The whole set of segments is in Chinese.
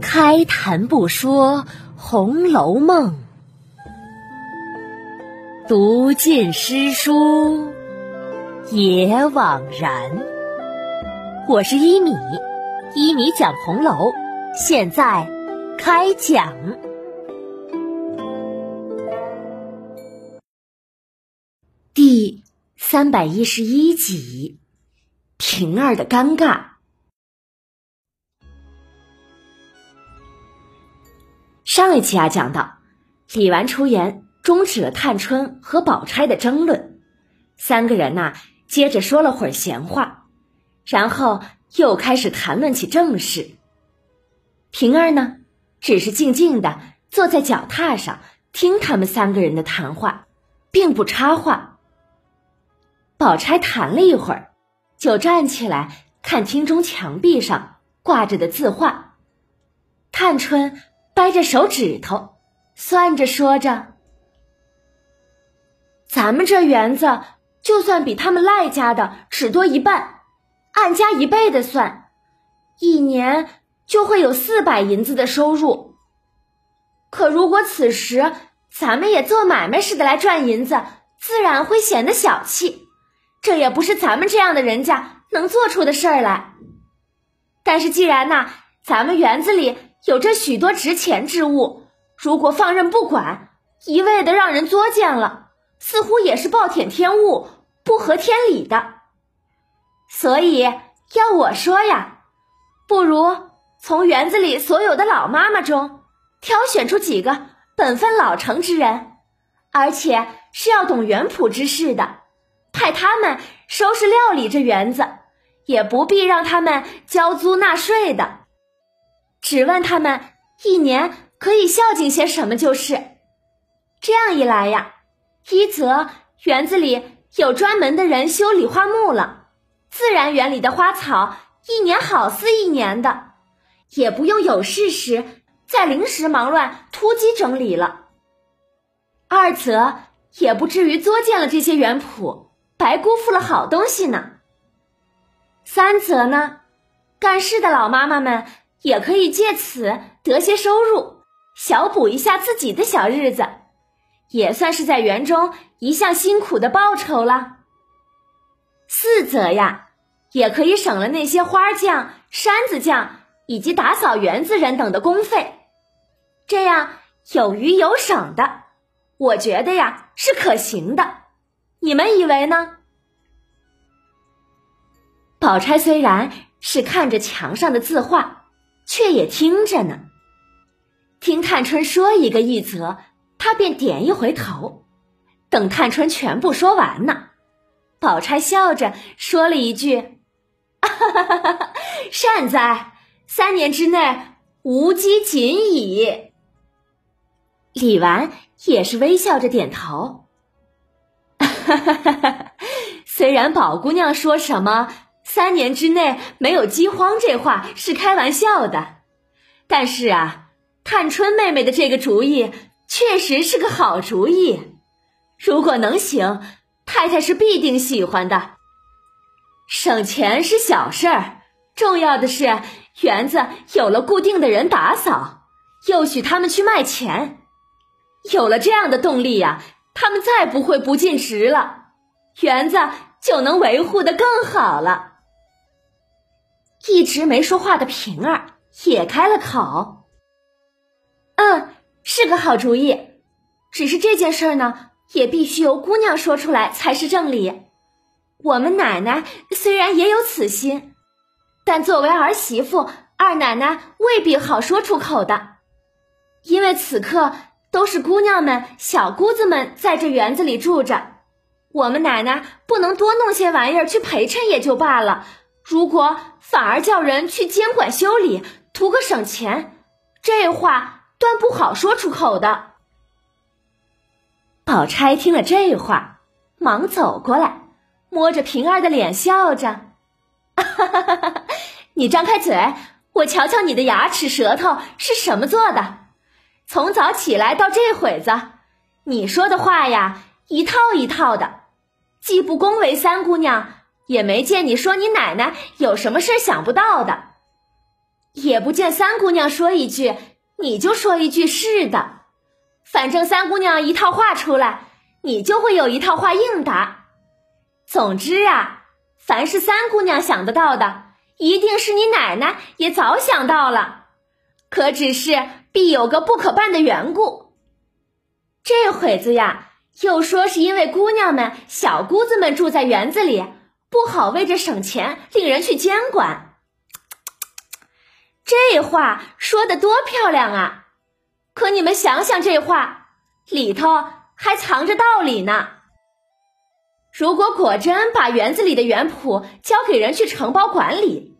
开谈不说《红楼梦》，读尽诗书也枉然。我是一米，一米讲红楼，现在开讲第三百一十一集：平儿的尴尬。上一期啊，讲到李纨出言，终止了探春和宝钗的争论。三个人呐，接着说了会儿闲话，然后又开始谈论起正事。平儿呢，只是静静的坐在脚踏上听他们三个人的谈话，并不插话。宝钗谈了一会儿，就站起来看厅中墙壁上挂着的字画。探春。掰着手指头，算着说着：“咱们这园子就算比他们赖家的只多一半，按加一倍的算，一年就会有四百银子的收入。可如果此时咱们也做买卖似的来赚银子，自然会显得小气，这也不是咱们这样的人家能做出的事儿来。但是既然呐，咱们园子里……”有着许多值钱之物，如果放任不管，一味的让人作践了，似乎也是暴殄天物，不合天理的。所以要我说呀，不如从园子里所有的老妈妈中挑选出几个本分老成之人，而且是要懂园圃之事的，派他们收拾料理这园子，也不必让他们交租纳税的。只问他们一年可以孝敬些什么就是，这样一来呀，一则园子里有专门的人修理花木了，自然园里的花草一年好似一年的，也不用有事时再临时忙乱突击整理了；二则也不至于作践了这些园圃，白辜负了好东西呢；三则呢，干事的老妈妈们。也可以借此得些收入，小补一下自己的小日子，也算是在园中一项辛苦的报酬了。四则呀，也可以省了那些花匠、山子匠以及打扫园子人等的工费，这样有余有省的，我觉得呀是可行的。你们以为呢？宝钗虽然是看着墙上的字画。却也听着呢，听探春说一个一则，他便点一回头。等探春全部说完呢，宝钗笑着说了一句：“善哉，三年之内无饥仅矣。”李纨也是微笑着点头。哈哈哈哈虽然宝姑娘说什么。三年之内没有饥荒，这话是开玩笑的。但是啊，探春妹妹的这个主意确实是个好主意。如果能行，太太是必定喜欢的。省钱是小事儿，重要的是园子有了固定的人打扫，又许他们去卖钱。有了这样的动力呀，他们再不会不尽职了，园子就能维护的更好了。一直没说话的平儿也开了口：“嗯，是个好主意，只是这件事儿呢，也必须由姑娘说出来才是正理。我们奶奶虽然也有此心，但作为儿媳妇，二奶奶未必好说出口的。因为此刻都是姑娘们、小姑子们在这园子里住着，我们奶奶不能多弄些玩意儿去陪衬也就罢了。”如果反而叫人去监管修理，图个省钱，这话断不好说出口的。宝钗听了这话，忙走过来，摸着平儿的脸，笑着：“哈哈哈哈哈你张开嘴，我瞧瞧你的牙齿舌头是什么做的。从早起来到这会子，你说的话呀，一套一套的，既不恭维三姑娘。”也没见你说你奶奶有什么事想不到的，也不见三姑娘说一句，你就说一句是的。反正三姑娘一套话出来，你就会有一套话应答。总之啊，凡是三姑娘想得到的，一定是你奶奶也早想到了。可只是必有个不可办的缘故。这会子呀，又说是因为姑娘们、小姑子们住在园子里，不好为着省钱，令人去监管。这话说的多漂亮啊！可你们想想，这话里头还藏着道理呢。如果果真把园子里的园圃交给人去承包管理，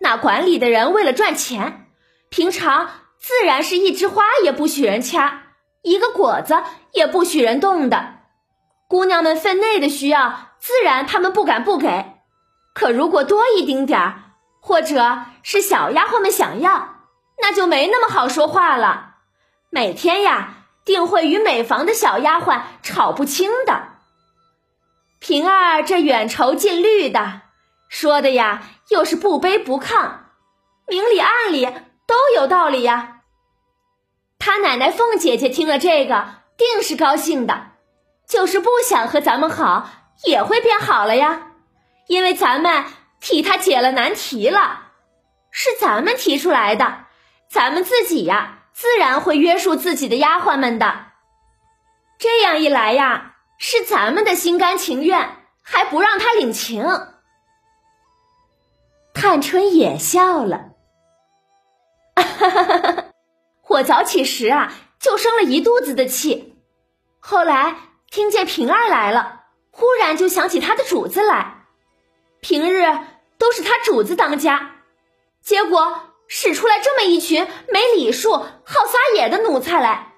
那管理的人为了赚钱，平常自然是一枝花也不许人掐，一个果子也不许人动的。姑娘们分内的需要，自然他们不敢不给。可如果多一丁点儿，或者是小丫鬟们想要，那就没那么好说话了。每天呀，定会与每房的小丫鬟吵不清的。平儿这远愁近虑的，说的呀，又是不卑不亢，明里暗里都有道理呀。他奶奶凤姐姐听了这个，定是高兴的，就是不想和咱们好，也会变好了呀，因为咱们。替他解了难题了，是咱们提出来的，咱们自己呀，自然会约束自己的丫鬟们的。这样一来呀，是咱们的心甘情愿，还不让他领情。探春也笑了，哈哈哈哈我早起时啊，就生了一肚子的气，后来听见平儿来了，忽然就想起他的主子来。平日都是他主子当家，结果使出来这么一群没礼数、好撒野的奴才来。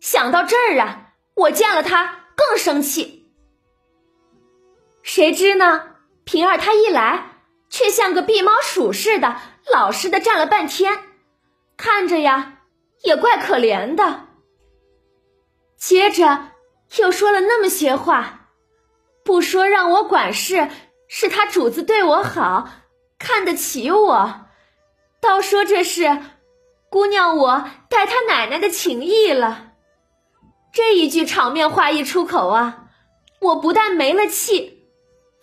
想到这儿啊，我见了他更生气。谁知呢，平儿他一来，却像个避猫鼠似的，老实的站了半天，看着呀，也怪可怜的。接着又说了那么些话，不说让我管事。是他主子对我好，看得起我，倒说这是姑娘我待他奶奶的情谊了。这一句场面话一出口啊，我不但没了气，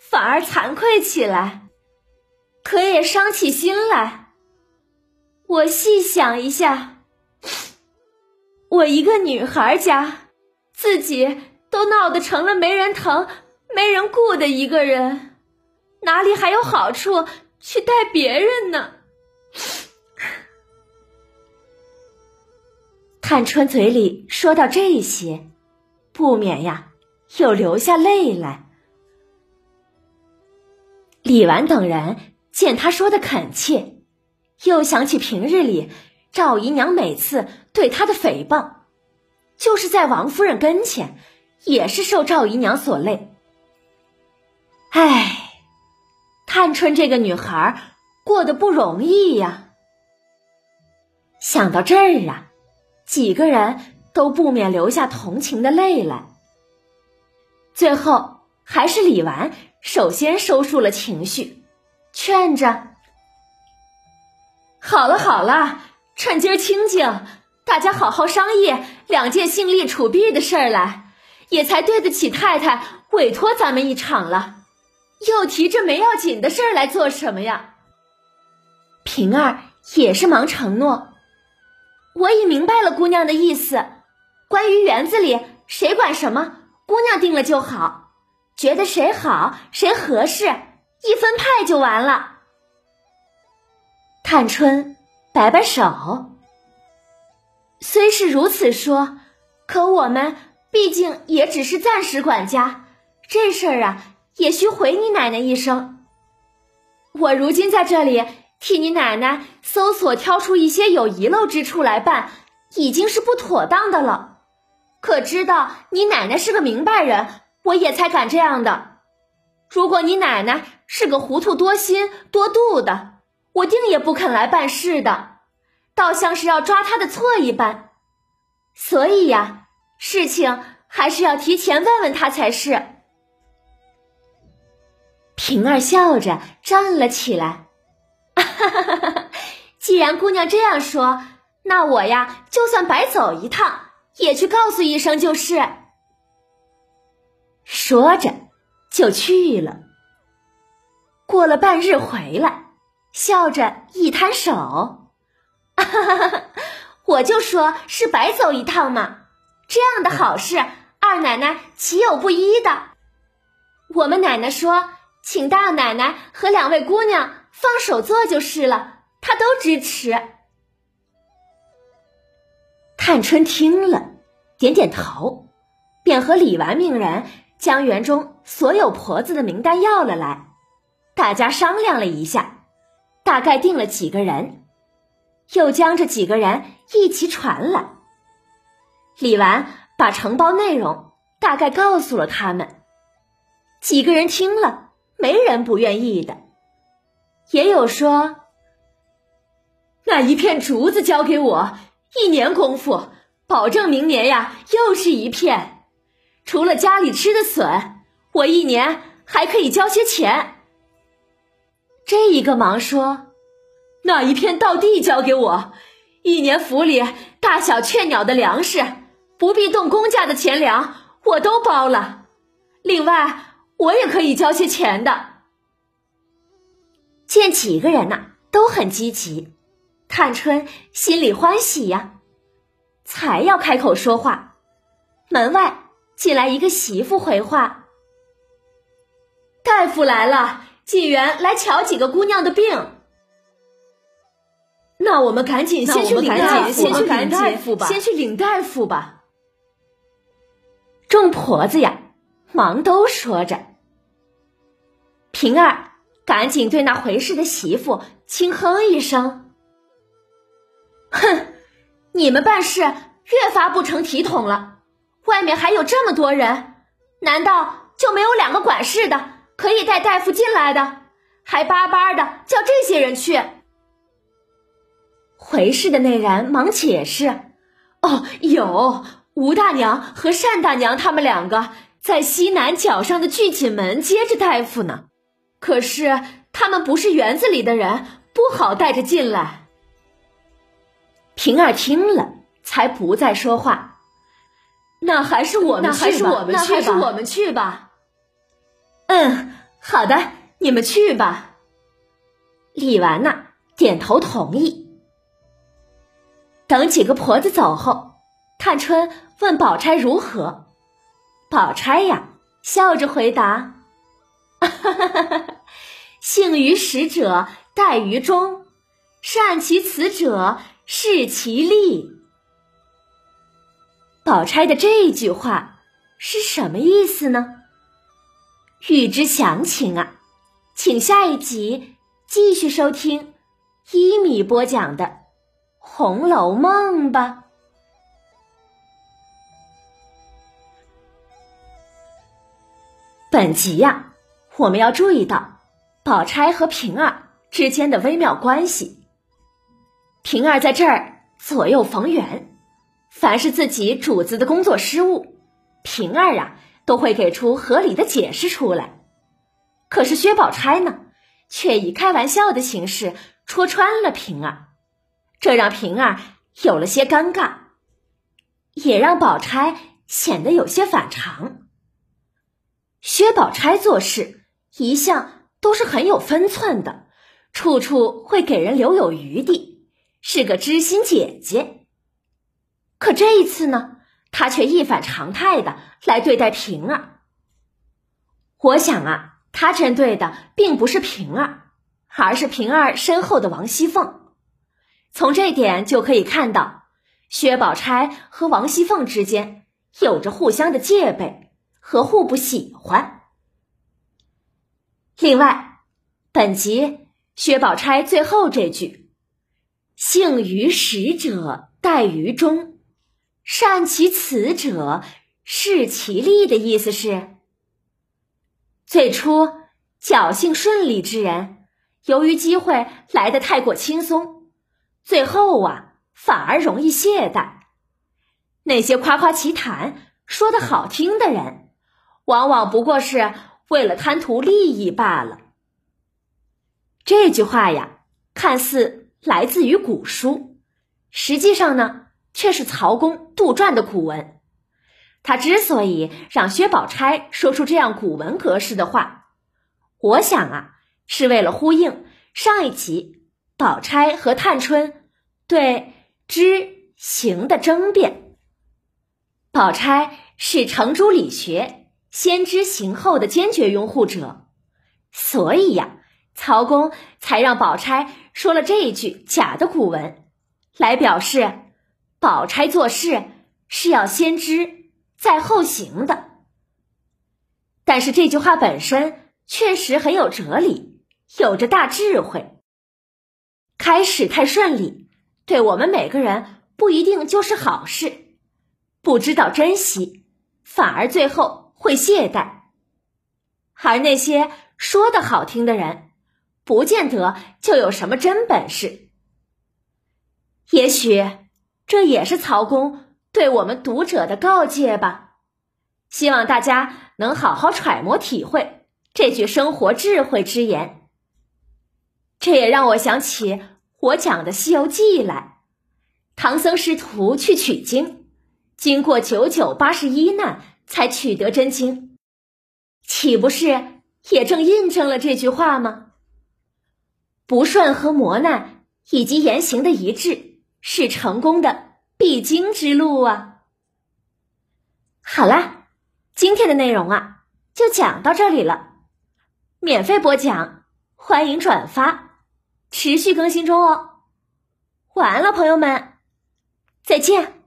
反而惭愧起来，可也伤起心来。我细想一下，我一个女孩家，自己都闹得成了没人疼、没人顾的一个人。哪里还有好处去待别人呢？探春嘴里说到这些，不免呀又流下泪来。李纨等人见他说的恳切，又想起平日里赵姨娘每次对他的诽谤，就是在王夫人跟前，也是受赵姨娘所累。唉。探春这个女孩过得不容易呀。想到这儿啊，几个人都不免流下同情的泪来。最后还是李纨首先收束了情绪，劝着：“好了好了，趁今儿清静，大家好好商议两件兴利储币的事儿来，也才对得起太太委托咱们一场了。”又提这没要紧的事儿来做什么呀？平儿也是忙承诺，我已明白了姑娘的意思。关于园子里谁管什么，姑娘定了就好。觉得谁好谁合适，一分派就完了。探春摆摆手，虽是如此说，可我们毕竟也只是暂时管家，这事儿啊。也需回你奶奶一声。我如今在这里替你奶奶搜索，挑出一些有遗漏之处来办，已经是不妥当的了。可知道你奶奶是个明白人，我也才敢这样的。如果你奶奶是个糊涂多心多度的，我定也不肯来办事的，倒像是要抓他的错一般。所以呀，事情还是要提前问问他才是。平儿笑着站了起来，哈哈！既然姑娘这样说，那我呀，就算白走一趟，也去告诉一声就是。说着，就去了。过了半日回来，笑着一摊手：“！我就说是白走一趟嘛，这样的好事，二奶奶岂有不依的？我们奶奶说，请大奶奶和两位姑娘放手做就是了，她都支持。”探春听了，点点头，便和李纨命人将园中所有婆子的名单要了来。大家商量了一下，大概定了几个人，又将这几个人一起传来。李纨把承包内容大概告诉了他们，几个人听了，没人不愿意的，也有说：“那一片竹子交给我，一年功夫，保证明年呀又是一片。除了家里吃的笋，我一年还可以交些钱。”这一个忙说：“那一片稻地交给我，一年府里大小雀鸟的粮食，不必动公家的钱粮，我都包了。另外，我也可以交些钱的。”见几个人呐都很积极，探春心里欢喜呀，才要开口说话，门外进来一个媳妇回话：“大夫来了。”纪元来瞧几个姑娘的病，那我们赶紧先去领大夫，先去领大夫吧，先去领大夫吧。众婆子呀，忙都说着。平儿赶紧对那回事的媳妇轻哼一声：“哼，你们办事越发不成体统了。外面还有这么多人，难道就没有两个管事的？”可以带大夫进来的，还巴巴的叫这些人去。回事的那人忙解释：“哦，有吴大娘和单大娘他们两个在西南角上的聚锦门接着大夫呢。可是他们不是园子里的人，不好带着进来。”平儿听了，才不再说话。那还是我们去吧，那还是我们去吧。嗯，好的，你们去吧。李纨呢，点头同意。等几个婆子走后，探春问宝钗如何，宝钗呀笑着回答：“ 幸于使者，待于忠；善其辞者，事其利。”宝钗的这句话是什么意思呢？欲知详情啊，请下一集继续收听一米播讲的《红楼梦》吧。本集呀，我们要注意到宝钗和平儿之间的微妙关系。平儿在这儿左右逢源，凡是自己主子的工作失误，平儿啊。都会给出合理的解释出来，可是薛宝钗呢，却以开玩笑的形式戳穿了平儿，这让平儿有了些尴尬，也让宝钗显得有些反常。薛宝钗做事一向都是很有分寸的，处处会给人留有余地，是个知心姐姐。可这一次呢？他却一反常态的来对待平儿。我想啊，他针对的并不是平儿，而是平儿身后的王熙凤。从这点就可以看到，薛宝钗和王熙凤之间有着互相的戒备和互不喜欢。另外，本集薛宝钗最后这句“幸于使者，待于忠”。善其辞者，事其利的意思是，最初侥幸顺利之人，由于机会来得太过轻松，最后啊反而容易懈怠。那些夸夸其谈、说的好听的人，往往不过是为了贪图利益罢了。这句话呀，看似来自于古书，实际上呢，却是曹公杜撰的古文。他之所以让薛宝钗说出这样古文格式的话，我想啊，是为了呼应上一集宝钗和探春对知行的争辩。宝钗是程朱理学先知行后的坚决拥护者，所以呀，曹公才让宝钗说了这一句假的古文，来表示宝钗做事是要先知。再后行的，但是这句话本身确实很有哲理，有着大智慧。开始太顺利，对我们每个人不一定就是好事。不知道珍惜，反而最后会懈怠。而那些说的好听的人，不见得就有什么真本事。也许这也是曹公。对我们读者的告诫吧，希望大家能好好揣摩体会这句生活智慧之言。这也让我想起我讲的《西游记》来，唐僧师徒去取经，经过九九八十一难才取得真经，岂不是也正印证了这句话吗？不顺和磨难以及言行的一致是成功的。必经之路啊！好啦，今天的内容啊就讲到这里了。免费播讲，欢迎转发，持续更新中哦。晚安了，朋友们，再见。